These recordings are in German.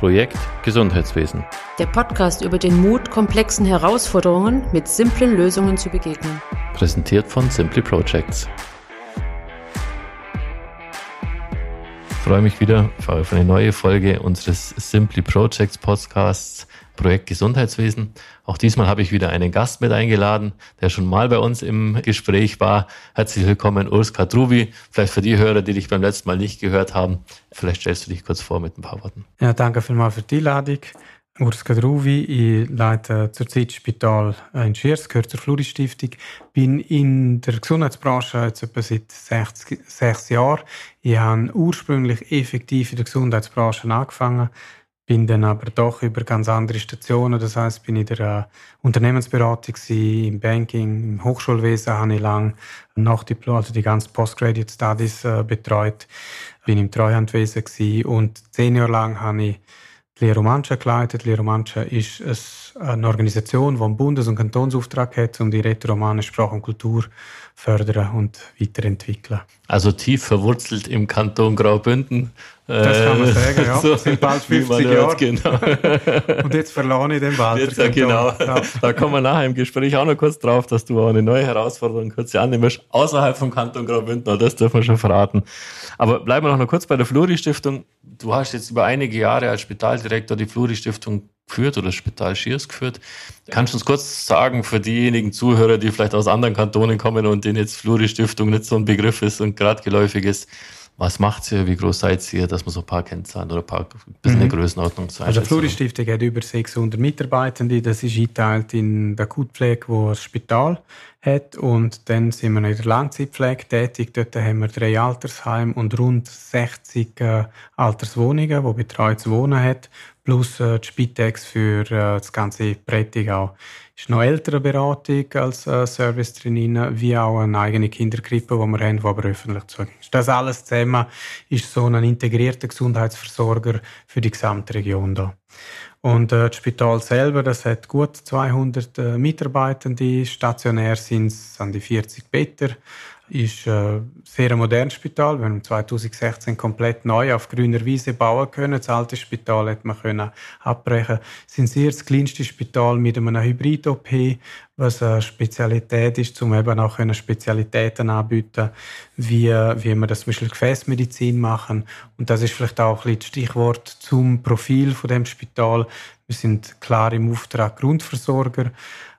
Projekt Gesundheitswesen. Der Podcast über den Mut, komplexen Herausforderungen mit simplen Lösungen zu begegnen. Präsentiert von Simply Projects. Ich freue mich wieder auf eine neue Folge unseres Simply Projects Podcasts Projekt Gesundheitswesen. Auch diesmal habe ich wieder einen Gast mit eingeladen, der schon mal bei uns im Gespräch war. Herzlich willkommen, Urs Kadruvi. Vielleicht für die Hörer, die dich beim letzten Mal nicht gehört haben, vielleicht stellst du dich kurz vor mit ein paar Worten. Ja, danke vielmals für die Einladung. Urs Kadruvi, ich leite zurzeit Spital in Schiers, gehört zur Fluri Stiftung. Bin in der Gesundheitsbranche jetzt etwa seit sechs, sechs Jahren. Ich habe ursprünglich effektiv in der Gesundheitsbranche angefangen bin dann aber doch über ganz andere Stationen. Das heißt, bin in der äh, Unternehmensberatung im Banking, im Hochschulwesen habe ich lang Nachdiplom, also die ganzen Postgraduate Studies äh, betreut. Bin im Treuhandwesen gewesen und zehn Jahre lang habe ich die Lehre Romantia geleitet. Lehre Romantia ist eine Organisation, die einen Bundes- und Kantonsauftrag hat, um die rätoromanische Sprache und Kultur fördern und weiterentwickeln. Also tief verwurzelt im Kanton Graubünden. Das kann man sagen, ja. so, sind bald 50 Jahre. Genau. und jetzt verlor ich den Wald. Jetzt, genau. Ja. Da kommen wir nachher im Gespräch auch noch kurz drauf, dass du auch eine neue Herausforderung kurz annimmst, außerhalb vom Kanton Graubünden. Das dürfen wir schon verraten. Aber bleiben wir noch kurz bei der Fluri-Stiftung. Du hast jetzt über einige Jahre als Spitaldirektor die Fluri-Stiftung geführt oder Spital Schiers geführt. Kannst du uns kurz sagen, für diejenigen Zuhörer, die vielleicht aus anderen Kantonen kommen und denen jetzt Fluri-Stiftung nicht so ein Begriff ist und gerade geläufig ist, was macht ihr? Wie groß seid ihr, dass man so ein paar Kennzahlen oder ein paar ein bisschen mhm. Größenordnung zeigt? Also, die Fluri-Stiftung hat über 600 Mitarbeitende. Das ist eingeteilt in der Akutpflege, wo das Spital hat. Und dann sind wir in der Langzeitpflege tätig. Dort haben wir drei Altersheime und rund 60 äh, Alterswohnungen, wo betreutes Wohnen hat plus äh, die Spitex für äh, das ganze Prättigau. Ist noch ältere Beratung als äh, Service drin, wie auch eine eigene Kinderkrippe, die wir haben, die aber öffentlich zugänglich ist. Das alles zusammen ist so ein integrierter Gesundheitsversorger für die gesamte Region da. Und äh, das Spital selber, das hat gut 200 äh, Mitarbeitende, stationär sind es an die 40 Better ist ein sehr modernes Spital. Wir haben 2016 komplett neu auf grüner Wiese bauen können. Das alte Spital hat man können abbrechen. Es ist sehr das kleinste Spital mit einem Hybrid-OP, was eine Spezialität ist, um eben auch Spezialitäten anbieten, wie, wie wir das zum Beispiel Gefäßmedizin machen. Und das ist vielleicht auch ein bisschen das Stichwort zum Profil von dem Spital. Wir sind klar im Auftrag Grundversorger.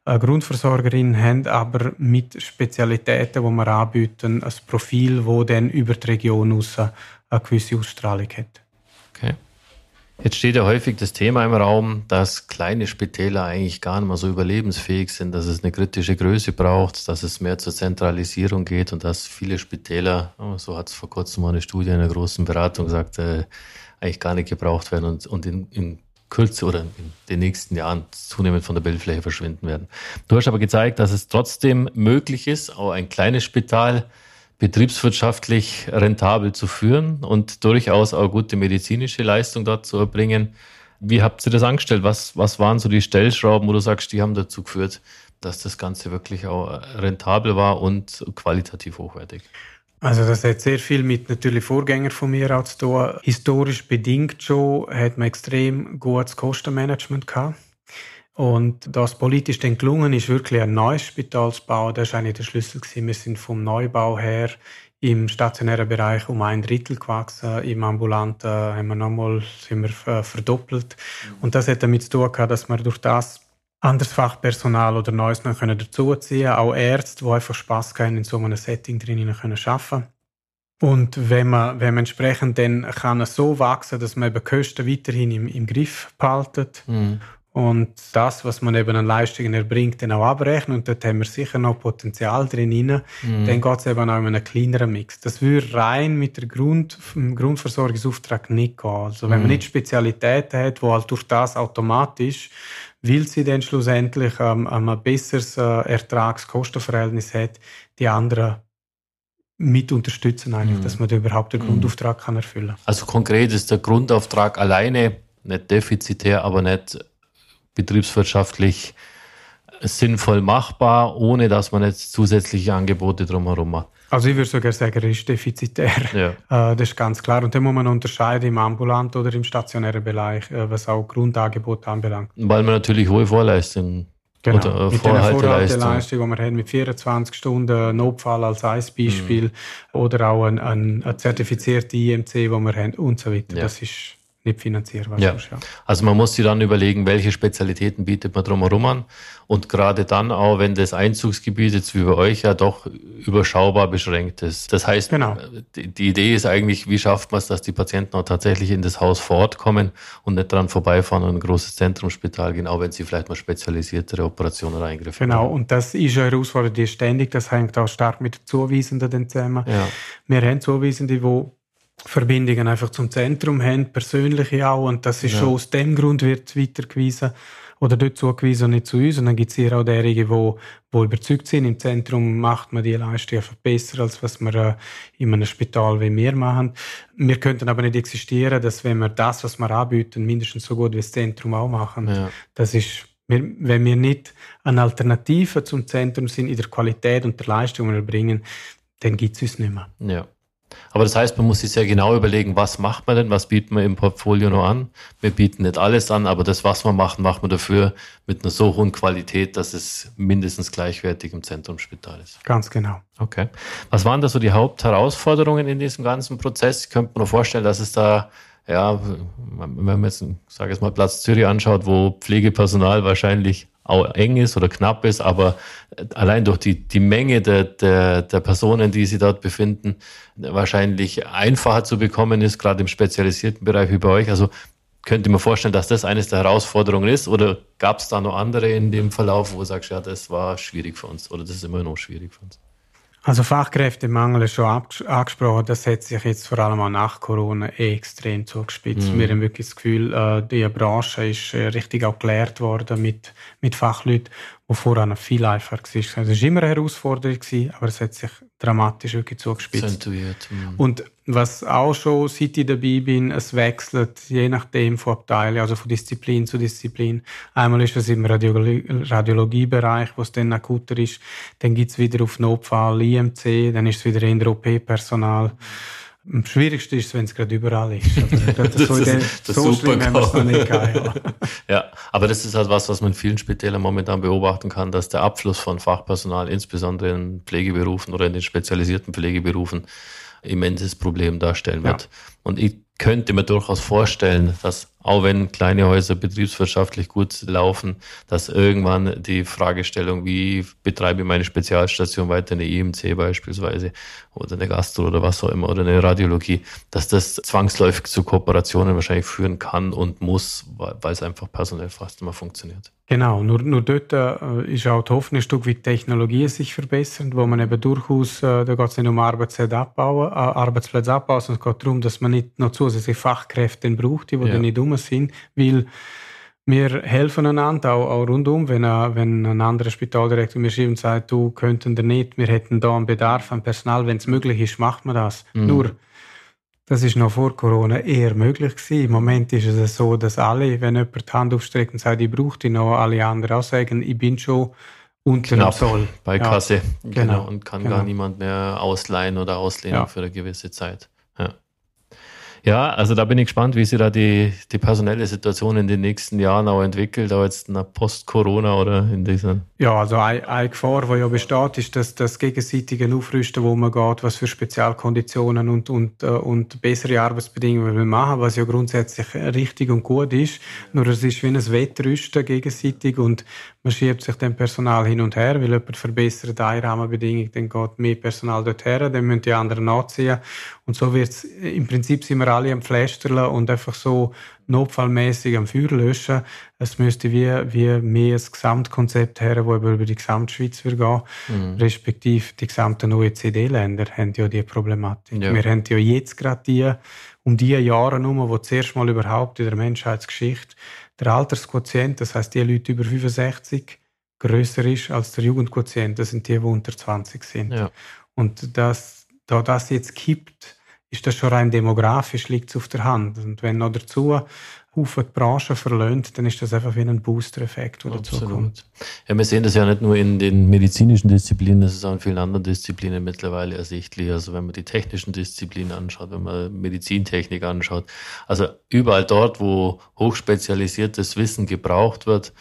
Grundversorgerin haben, aber mit Spezialitäten, die wir anbieten, ein Profil, das dann über die Region raus eine gewisse Ausstrahlung hat. Okay. Jetzt steht ja häufig das Thema im Raum, dass kleine Spitäler eigentlich gar nicht mehr so überlebensfähig sind, dass es eine kritische Größe braucht, dass es mehr zur Zentralisierung geht und dass viele Spitäler, oh, so hat es vor kurzem mal eine Studie in einer großen Beratung gesagt, äh, eigentlich gar nicht gebraucht werden und, und in, in Kürze oder in den nächsten Jahren zunehmend von der Bildfläche verschwinden werden. Du hast aber gezeigt, dass es trotzdem möglich ist, auch ein kleines Spital betriebswirtschaftlich rentabel zu führen und durchaus auch gute medizinische Leistung dort zu erbringen. Wie habt ihr das angestellt? Was, was waren so die Stellschrauben, wo du sagst, die haben dazu geführt, dass das Ganze wirklich auch rentabel war und qualitativ hochwertig? Also das hat sehr viel mit natürlich Vorgängern von mir auch zu tun. Historisch bedingt schon hat man extrem gutes Kostenmanagement gehabt. Und das politisch dann gelungen ist, wirklich ein neues Spital zu bauen, das war eigentlich der Schlüssel. Gewesen. Wir sind vom Neubau her im stationären Bereich um ein Drittel gewachsen. Im ambulanten haben wir nochmal sind wir äh, verdoppelt. Und das hat damit zu tun gehabt, dass wir durch das anderes Fachpersonal oder Neues noch können dazuziehen Auch Ärzte, die einfach Spass haben, in so einem Setting drinnen können arbeiten und wenn man, wenn man entsprechend dann kann es so wachsen, dass man eben Kosten weiterhin im, im Griff behaltet mhm. und das, was man eben an Leistungen erbringt, dann auch abrechnen und dort haben wir sicher noch Potenzial drin. Mhm. Dann geht es eben auch in einen kleineren Mix. Das würde rein mit der Grund, Grundversorgungsauftrag nicht gehen. Also wenn mhm. man nicht Spezialitäten hat, wo halt durch das automatisch weil sie dann schlussendlich ähm, ein besseres äh, Ertrags-Kostenverhältnis hat, die anderen mit unterstützen eigentlich, mhm. dass man da überhaupt den mhm. Grundauftrag kann erfüllen. Also konkret ist der Grundauftrag alleine nicht defizitär, aber nicht betriebswirtschaftlich sinnvoll machbar, ohne dass man jetzt zusätzliche Angebote drumherum macht. Also ich würde sogar sagen, er ist defizitär. Ja. Äh, das ist ganz klar. Und da muss man unterscheiden im ambulanten oder im stationären Bereich, äh, was auch Grundangebot anbelangt. Weil man natürlich hohe Vorleistungen Genau, oder mit der Vorhalteleistung, die wir haben, mit 24 Stunden Notfall als ein Beispiel mhm. oder auch ein, ein, ein zertifizierte IMC, wo wir haben und so weiter. Ja. Das ist nicht finanzierbar. Ja. ja. Also man muss sich dann überlegen, welche Spezialitäten bietet man drumherum an. Und gerade dann auch, wenn das Einzugsgebiet jetzt wie bei euch ja doch überschaubar beschränkt ist. Das heißt, genau. die, die, Idee ist eigentlich, wie schafft man es, dass die Patienten auch tatsächlich in das Haus vor Ort kommen und nicht dran vorbeifahren und ein großes Zentrumsspital gehen, auch wenn sie vielleicht mal spezialisiertere Operationen oder Eingriffe Genau, haben. und das ist eine Herausforderung, die ist ständig. Das hängt auch stark mit den Zuweisenden zusammen. Ja. Wir haben Zuweisende, die Verbindungen einfach zum Zentrum haben, persönliche auch. Und das ist ja. schon aus dem Grund wird weitergewiesen oder dort zugewiesen und nicht zu uns. Und dann gibt es hier auch derige, die, die überzeugt sind, im Zentrum macht man die Leistung einfach besser, als was wir äh, in einem Spital wie wir machen. Wir könnten aber nicht existieren, dass wenn wir das, was wir anbieten, mindestens so gut wie das Zentrum auch machen. Ja. Das ist wenn wir nicht eine Alternative zum Zentrum sind in der Qualität und der Leistung, die wir bringen, dann gibt es uns nicht mehr. Ja. Aber das heißt, man muss sich sehr genau überlegen, was macht man denn, was bieten wir im Portfolio noch an. Wir bieten nicht alles an, aber das, was wir machen, machen wir dafür mit einer so hohen Qualität, dass es mindestens gleichwertig im Zentrumsspital ist. Ganz genau. Okay. Was waren da so die Hauptherausforderungen in diesem ganzen Prozess? Ich könnte mir noch vorstellen, dass es da ja, wenn man jetzt, sage ich mal, Platz Zürich anschaut, wo Pflegepersonal wahrscheinlich auch eng ist oder knapp ist, aber allein durch die, die Menge der, der, der Personen, die sich dort befinden, wahrscheinlich einfacher zu bekommen ist, gerade im spezialisierten Bereich wie bei euch. Also könnte mir vorstellen, dass das eines der Herausforderungen ist oder gab es da noch andere in dem Verlauf, wo du sagst, ja, das war schwierig für uns oder das ist immer noch schwierig für uns? Also Fachkräftemangel ist schon angesprochen. Das hat sich jetzt vor allem auch nach Corona extrem zugespitzt. Mhm. Wir haben wirklich das Gefühl, äh, die Branche ist äh, richtig auch gelehrt worden mit, mit Fachleuten, wo vorher viel einfacher war. Also es war immer eine Herausforderung, aber es hat sich dramatisch wirklich zugespitzt. Mhm. Und was auch schon, seit ich dabei bin, es wechselt je nachdem von Abteilung, also von Disziplin zu Disziplin. Einmal ist es im Radiologie Radiologiebereich, wo es dann akuter ist. Dann gibt es wieder auf Notfall IMC, dann ist es wieder in der OP-Personal. Am schwierigsten ist es, wenn es gerade überall ist. das, so ist, das so super schlimm noch nicht gehabt, ja. aber das ist halt was, was man in vielen Spitälern momentan beobachten kann, dass der Abfluss von Fachpersonal, insbesondere in Pflegeberufen oder in den spezialisierten Pflegeberufen, immenses Problem darstellen wird. Ja. Und ich könnte mir durchaus vorstellen, dass auch wenn kleine Häuser betriebswirtschaftlich gut laufen, dass irgendwann die Fragestellung, wie betreibe ich meine Spezialstation weiter, eine IMC beispielsweise oder eine Gastro oder was auch immer oder eine Radiologie, dass das zwangsläufig zu Kooperationen wahrscheinlich führen kann und muss, weil es einfach personell fast immer funktioniert. Genau, nur, nur dort äh, ist auch die Hoffnung ein Stück, wie die Technologien sich verbessern, wo man eben durchaus, äh, da geht es nicht um Arbeitsplätze abbauen, äh, Arbeitsplätze abbauen, sondern es geht darum, dass man nicht noch zusätzliche Fachkräfte braucht, die, die ja. dann nicht um sind, weil wir helfen einander auch, auch rundum, wenn, äh, wenn ein anderer Spitaldirektor mir schreibt und sagt, du könnten da nicht, wir hätten da einen Bedarf an Personal, wenn es möglich ist, macht man das. Mhm. Nur, das ist noch vor Corona eher möglich gewesen. Im Moment ist es so, dass alle, wenn jemand die Hand aufstreckt und sagt, ich brauche die noch, alle anderen auch sagen, ich bin schon unter Knapp Soll. Bei Kasse. Genau. genau. Und kann genau. gar niemand mehr ausleihen oder auslehnen ja. für eine gewisse Zeit. Ja. Ja, also da bin ich gespannt, wie sich da die, die personelle Situation in den nächsten Jahren auch entwickelt, auch jetzt nach Post-Corona oder in dieser. Ja, also eine, eine Gefahr, die ja besteht, ist, dass das gegenseitige Aufrüsten, wo man geht, was für Spezialkonditionen und, und, äh, und bessere Arbeitsbedingungen wir machen, was ja grundsätzlich richtig und gut ist. Nur es ist wie ein Wettrüsten gegenseitig und man schiebt sich dem Personal hin und her, weil jemand verbessert eine Rahmenbedingung, dann geht mehr Personal dort her, dann müssen die anderen nachziehen. Und so wird es, im Prinzip sind wir alle am Flästerlen und einfach so notfallmäßig am Feuer löschen. Es müsste wie, wie mehr ein Gesamtkonzept her, das über die Gesamtschweiz wird gehen. Mhm. Respektive die gesamten OECD-Länder haben ja die Problematik. Ja. Wir haben ja jetzt gerade die, um die Jahre herum, wo zuerst mal überhaupt in der Menschheitsgeschichte der Altersquotient, das heißt die Leute über 65, größer ist als der Jugendquotient. Das sind die, die unter 20 sind. Ja. Und das, da das jetzt kippt, ist das schon rein demografisch, liegt es auf der Hand. Und wenn noch dazu Haufen die Branche verlöhnt, dann ist das einfach wie ein Booster-Effekt, der dazu kommt. Ja, wir sehen das ja nicht nur in den medizinischen Disziplinen, das ist auch in vielen anderen Disziplinen mittlerweile ersichtlich. Also wenn man die technischen Disziplinen anschaut, wenn man Medizintechnik anschaut, also überall dort, wo hochspezialisiertes Wissen gebraucht wird,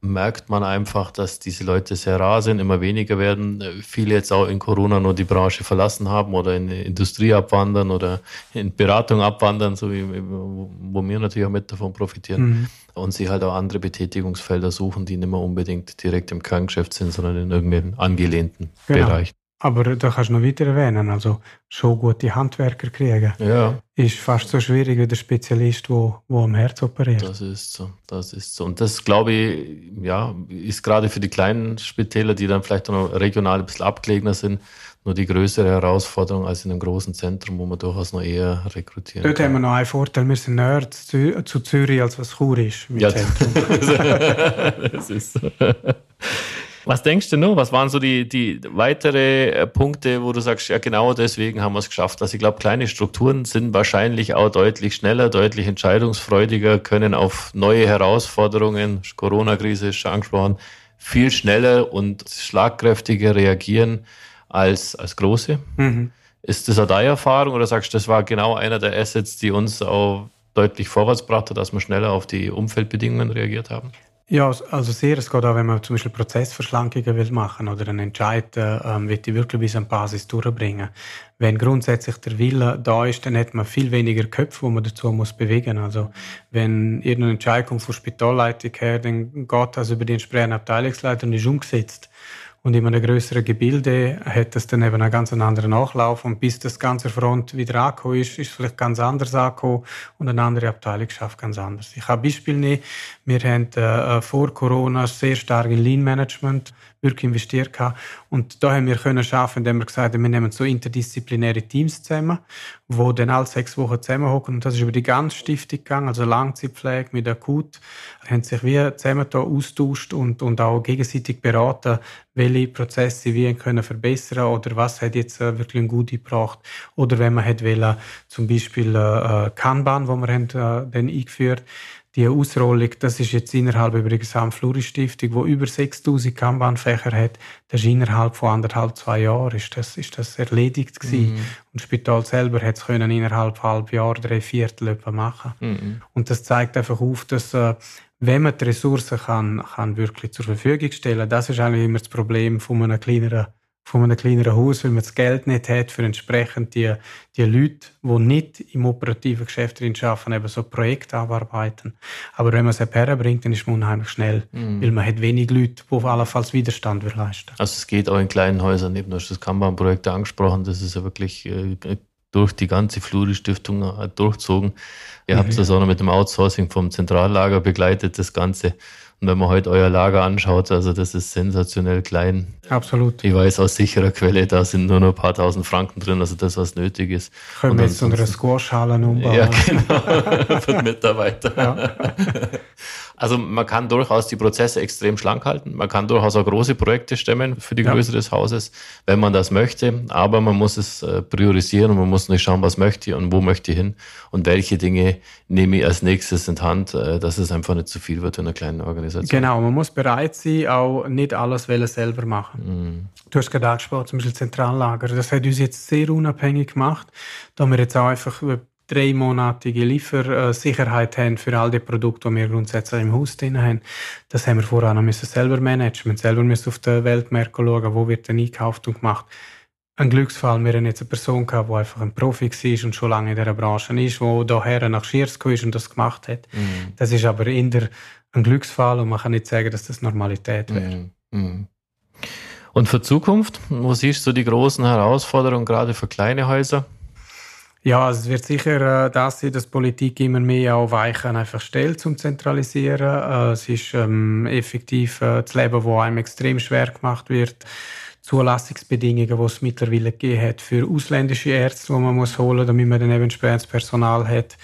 merkt man einfach, dass diese Leute sehr rar sind, immer weniger werden. Viele jetzt auch in Corona nur die Branche verlassen haben oder in die Industrie abwandern oder in Beratung abwandern, so wie wo wir natürlich auch mit davon profitieren. Mhm. Und sie halt auch andere Betätigungsfelder suchen, die nicht mehr unbedingt direkt im Kerngeschäft sind, sondern in irgendeinem angelehnten genau. Bereich. Aber da kannst du noch weiter erwähnen, also schon gute Handwerker kriegen. Ja. Ist fast so schwierig wie der Spezialist, wo, wo am Herz operiert. Das ist so, das ist so. Und das, glaube ich, ja, ist gerade für die kleinen Spitäler, die dann vielleicht noch regional ein bisschen abgelegener sind, nur die größere Herausforderung als in einem großen Zentrum, wo man durchaus noch eher rekrutieren Dort kann. haben wir noch einen Vorteil, wir sind näher zu Zürich, als was Chur ist. Ja, das ist so. Was denkst du noch? Was waren so die, die weitere äh, Punkte, wo du sagst, ja genau deswegen haben wir es geschafft? Also ich glaube, kleine Strukturen sind wahrscheinlich auch deutlich schneller, deutlich entscheidungsfreudiger, können auf neue Herausforderungen, Corona-Krise ist schon angesprochen, viel schneller und schlagkräftiger reagieren als, als große. Mhm. Ist das auch deine Erfahrung oder sagst du, das war genau einer der Assets, die uns auch deutlich vorwärts brachte, dass wir schneller auf die Umfeldbedingungen reagiert haben? Ja, also sehr. Es geht auch, wenn man zum Beispiel Prozessverschlankungen will machen oder einen Entscheid ähm, will die wirklich bis an Basis durchbringen. Wenn grundsätzlich der Wille da ist, dann hat man viel weniger Köpfe, wo man dazu muss bewegen. Also wenn irgendein Entscheid kommt von Spitalleitung her, dann geht das über die entsprechenden Abteilungsleiter und ist umgesetzt. Und in einem größeren Gebilde hat das dann eben einen ganz anderen Nachlauf. Und bis das ganze Front wieder angekommen ist, ist vielleicht ganz anders angekommen und eine andere Abteilung schafft ganz anders. Ich habe ein Beispiel nehmen. Wir haben äh, vor Corona sehr stark in Lean Management wirklich investiert gehabt. Und da haben wir können schaffen, indem wir gesagt haben, wir nehmen so interdisziplinäre Teams zusammen, wo dann alle sechs Wochen zusammenhocken. Und das ist über die ganze Stiftung gegangen, also Langzeitpflege mit Akut, haben sich wie zusammen da austauscht und, und auch gegenseitig beraten, welche Prozesse wir können verbessern oder was hat jetzt äh, wirklich ein gut gebracht. Oder wenn man hat wollen, zum Beispiel äh, äh Kanban, wo wir haben, äh, dann eingeführt die Ausrollung, das ist jetzt innerhalb übrigens am Fluri-Stiftung, wo über 6000 Kanban-Fächer hat, das ist innerhalb von anderthalb, zwei Jahren ist das, ist das erledigt gewesen. Mhm. Und das Spital selber hat es können innerhalb von halb Jahr, drei Viertel etwa machen. Mhm. Und das zeigt einfach auf, dass, äh, wenn man die Ressourcen kann, kann wirklich zur Verfügung stellen, das ist eigentlich immer das Problem von einem kleineren von einem kleineren Haus, weil man das Geld nicht hat für entsprechend die, die Leute, die nicht im operativen Geschäft drin arbeiten, eben so Projekte abarbeiten. Aber wenn man es herbringt, dann ist man unheimlich schnell, mhm. weil man hat wenig Leute, die auf allenfalls Widerstand leisten Also es geht auch in kleinen Häusern, eben, du hast das Kanban-Projekt angesprochen, das ist ja wirklich äh, durch die ganze Fluri-Stiftung äh, durchzogen. Ihr mhm. habt das auch noch mit dem Outsourcing vom Zentrallager begleitet, das Ganze. Und wenn man heute euer Lager anschaut, also das ist sensationell klein. Absolut. Ich weiß aus sicherer Quelle, da sind nur noch ein paar tausend Franken drin, also das, was nötig ist. Können wir jetzt unsere Squash-Hallen umbauen? Ja, genau. Für Mitarbeiter. Ja. Also man kann durchaus die Prozesse extrem schlank halten. Man kann durchaus auch große Projekte stemmen für die ja. Größe des Hauses, wenn man das möchte. Aber man muss es äh, priorisieren und man muss nicht schauen, was möchte ich und wo möchte ich hin und welche Dinge nehme ich als nächstes in Hand, äh, dass es einfach nicht zu viel wird in einer kleinen Organisation. Genau, man muss bereit sein, auch nicht alles selber machen. Mhm. Du hast gerade angesprochen, zum Beispiel Zentrallager. Das hat uns jetzt sehr unabhängig gemacht, da wir jetzt auch einfach dreimonatige Liefersicherheit haben für all die Produkte, die wir grundsätzlich im Haus drin haben. Das haben wir vorher noch müssen selber managen. Wir selber müssen auf den Weltmärkten schauen, wo wird denn eingekauft und gemacht. Ein Glücksfall, wir haben jetzt eine Person gehabt, die einfach ein Profi war und schon lange in dieser Branche ist, die daher nach Schiers ist und das gemacht hat. Mm. Das ist aber in der ein Glücksfall und man kann nicht sagen, dass das Normalität wäre. Mm. Mm. Und für Zukunft, wo siehst du die großen Herausforderungen gerade für kleine Häuser? Ja, also es wird sicher äh, das sein, dass Politik immer mehr auf Weichen einfach stellt zum Zentralisieren. Äh, es ist ähm, effektiv äh, das Leben, wo einem extrem schwer gemacht wird. Zulassungsbedingungen, die es mittlerweile gegeben hat für ausländische Ärzte, die man muss holen, damit man dann eben entsprechendes Personal hat.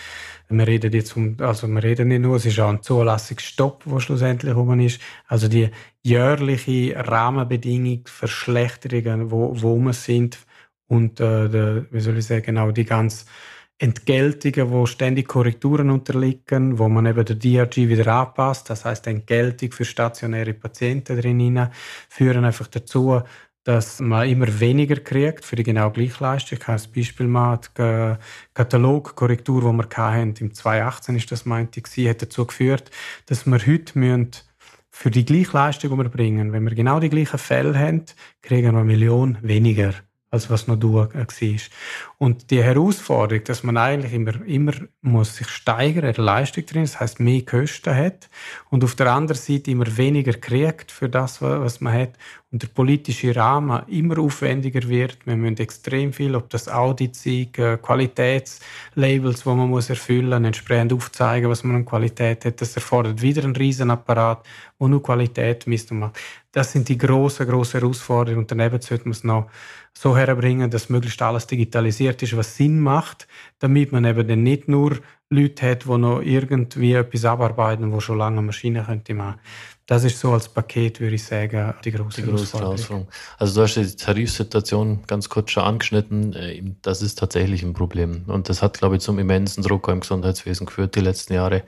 Wir reden jetzt um, also wir reden nicht nur, es ist auch ein Zulassungsstopp, der schlussendlich rum ist. Also die jährliche Rahmenbedingung, Verschlechterungen, wo, wo wir sind, und äh, der, wie soll ich sagen, auch die ganz Entgeltungen, wo ständig Korrekturen unterliegen, wo man eben der DRG wieder anpasst. Das heißt, Entgeltung für stationäre Patienten drin führen einfach dazu, dass man immer weniger kriegt für die genau gleiche Leistung. Ich habe ein Beispiel mal, die Katalogkorrektur, die wir hatten, im 2018 ist das, meinte ich, hat dazu geführt, dass wir heute für die gleiche Leistung, die wir bringen, wenn wir genau die gleichen Fälle haben, kriegen wir eine Million weniger als was noch du äh, war. Und die Herausforderung, dass man eigentlich immer, immer muss sich steigern, der Leistung drin, das heißt mehr Kosten hat und auf der anderen Seite immer weniger kriegt für das, was man hat und der politische Rahmen immer aufwendiger wird. Wir müssen extrem viel, ob das Audits sind, äh, Qualitätslabels, die man muss erfüllen, entsprechend aufzeigen, was man an Qualität hat. Das erfordert wieder einen Riesenapparat, wo nur Qualität misst und macht. Das sind die grossen, grossen Herausforderungen und daneben sollte man es noch so herbringen, dass möglichst alles digitalisiert ist, was Sinn macht, damit man eben dann nicht nur Leute hat, die noch irgendwie etwas abarbeiten, wo schon lange Maschinen könnte machen. Das ist so als Paket, würde ich sagen, die große, die große Herausforderung. Also du hast die Tarifsituation ganz kurz schon angeschnitten. Äh, das ist tatsächlich ein Problem. Und das hat, glaube ich, zum immensen Druck im Gesundheitswesen geführt die letzten Jahre.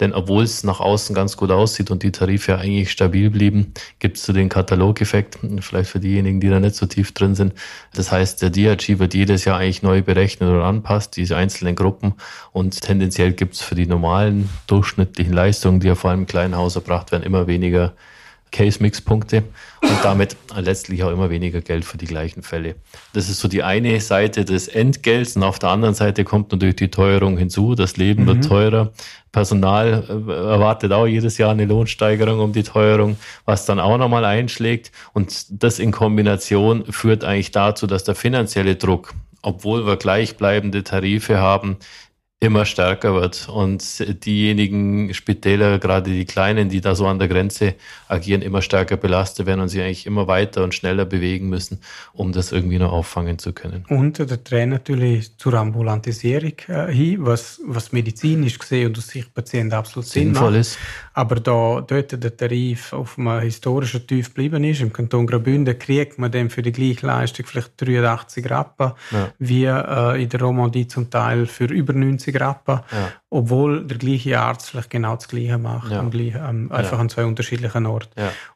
Denn obwohl es nach außen ganz gut aussieht und die Tarife eigentlich stabil blieben, gibt es so den Katalogeffekt, vielleicht für diejenigen, die da nicht so tief drin sind. Das heißt, der DRG wird jedes Jahr eigentlich neu berechnet oder anpasst, diese einzelnen Gruppen. Und tendenziell gibt es für die normalen durchschnittlichen Leistungen, die ja vor allem im kleinen Haus erbracht werden, immer weniger weniger Case-Mix-Punkte und damit letztlich auch immer weniger Geld für die gleichen Fälle. Das ist so die eine Seite des Entgelts und auf der anderen Seite kommt natürlich die Teuerung hinzu. Das Leben mhm. wird teurer. Personal äh, erwartet auch jedes Jahr eine Lohnsteigerung um die Teuerung, was dann auch nochmal einschlägt. Und das in Kombination führt eigentlich dazu, dass der finanzielle Druck, obwohl wir gleichbleibende Tarife haben, immer stärker wird. Und diejenigen Spitäler, gerade die kleinen, die da so an der Grenze agieren, immer stärker belastet werden und sich eigentlich immer weiter und schneller bewegen müssen, um das irgendwie noch auffangen zu können. Und der Trend natürlich zur Ambulantisierung äh, hin, was, was medizinisch gesehen und aus Sicht Patient absolut sinnvoll ist. Aber da dort der Tarif auf einem historischen Tief geblieben ist, im Kanton Graubünden kriegt man dann für die gleiche Leistung vielleicht 83 Rappen, ja. wie äh, in der Romandie zum Teil für über 90 Rappen, ja. obwohl der gleiche Arzt vielleicht genau das Gleiche macht, ja. gleichen, ähm, einfach an zwei unterschiedlichen Orten.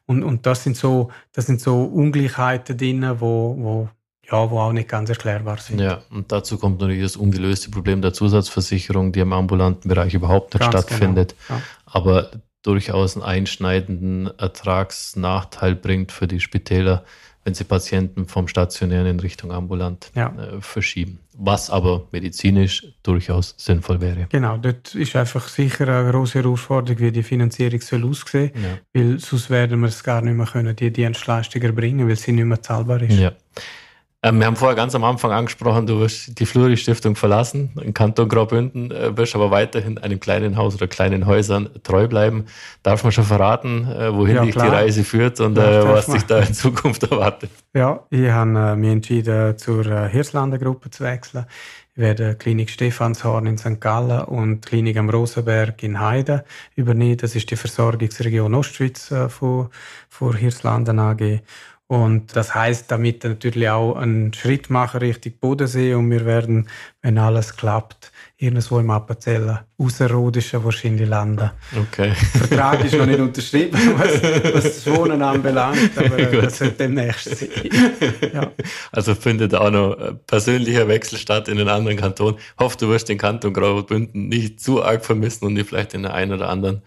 Und, und das sind so, das sind so Ungleichheiten drin, wo, wo ja, wo auch nicht ganz erklärbar sind. Ja, und dazu kommt natürlich das ungelöste Problem der Zusatzversicherung, die im ambulanten Bereich überhaupt nicht ganz stattfindet. Genau. Ja. Aber durchaus einen einschneidenden Ertragsnachteil bringt für die Spitäler, wenn sie Patienten vom stationären in Richtung ambulant ja. äh, verschieben. Was aber medizinisch durchaus sinnvoll wäre. Genau, dort ist einfach sicher eine große Herausforderung, wie die Finanzierung soll aussehen, ja. weil sonst werden wir es gar nicht mehr können, die Dienstleistungen erbringen, weil sie nicht mehr zahlbar ist. Ja. Ähm, wir haben vorher ganz am Anfang angesprochen, du wirst die Fluri-Stiftung verlassen, in Kanton Graubünden, äh, wirst aber weiterhin einem kleinen Haus oder kleinen Häusern treu bleiben. Darf man schon verraten, äh, wohin ja, dich die Reise führt und ja, äh, was dich da in Zukunft erwartet? Ja, ich habe äh, mich entschieden, zur äh, Hirslander Gruppe zu wechseln. Ich werde Klinik Stephanshorn in St. Gallen und Klinik am Rosenberg in Heide übernehmen. Das ist die Versorgungsregion Ostschweiz äh, von, von Hirslanden AG. Und das heißt damit natürlich auch einen Schritt machen Richtung Bodensee und wir werden, wenn alles klappt, irgendwo im Appenzell außerrodischen wahrscheinlich landen. Okay. Der Vertrag ist noch nicht unterschrieben, was, was das Wohnen anbelangt, aber das wird demnächst sein. Ja. Also findet auch noch ein persönlicher Wechsel statt in den anderen Kanton. Ich hoffe, du wirst den Kanton Graubünden nicht zu arg vermissen und dir vielleicht in der einen oder anderen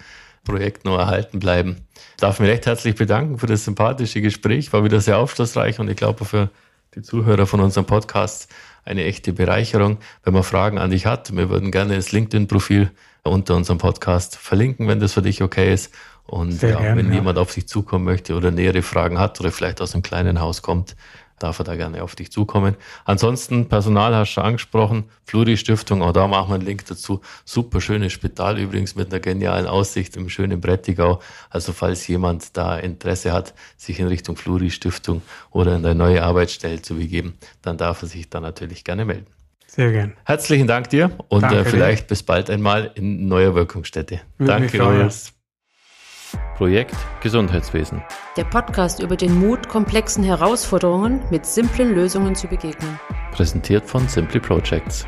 Projekt noch erhalten bleiben. Ich darf mich recht herzlich bedanken für das sympathische Gespräch. War wieder sehr aufschlussreich und ich glaube für die Zuhörer von unserem Podcast eine echte Bereicherung. Wenn man Fragen an dich hat, wir würden gerne das LinkedIn-Profil unter unserem Podcast verlinken, wenn das für dich okay ist. Und ja, gern, wenn ja. jemand auf sich zukommen möchte oder nähere Fragen hat oder vielleicht aus einem kleinen Haus kommt, darf er da gerne auf dich zukommen. Ansonsten, Personal hast du angesprochen, Fluri Stiftung, auch da machen wir einen Link dazu. Super schönes Spital übrigens mit einer genialen Aussicht im schönen Brettigau. Also falls jemand da Interesse hat, sich in Richtung Fluri Stiftung oder in eine neue Arbeitsstelle zu begeben, dann darf er sich da natürlich gerne melden. Sehr gern. Herzlichen Dank dir und äh, vielleicht dir. bis bald einmal in neuer Wirkungsstätte. Würde Danke, Julius. Projekt Gesundheitswesen. Der Podcast über den Mut, komplexen Herausforderungen mit simplen Lösungen zu begegnen. Präsentiert von Simply Projects.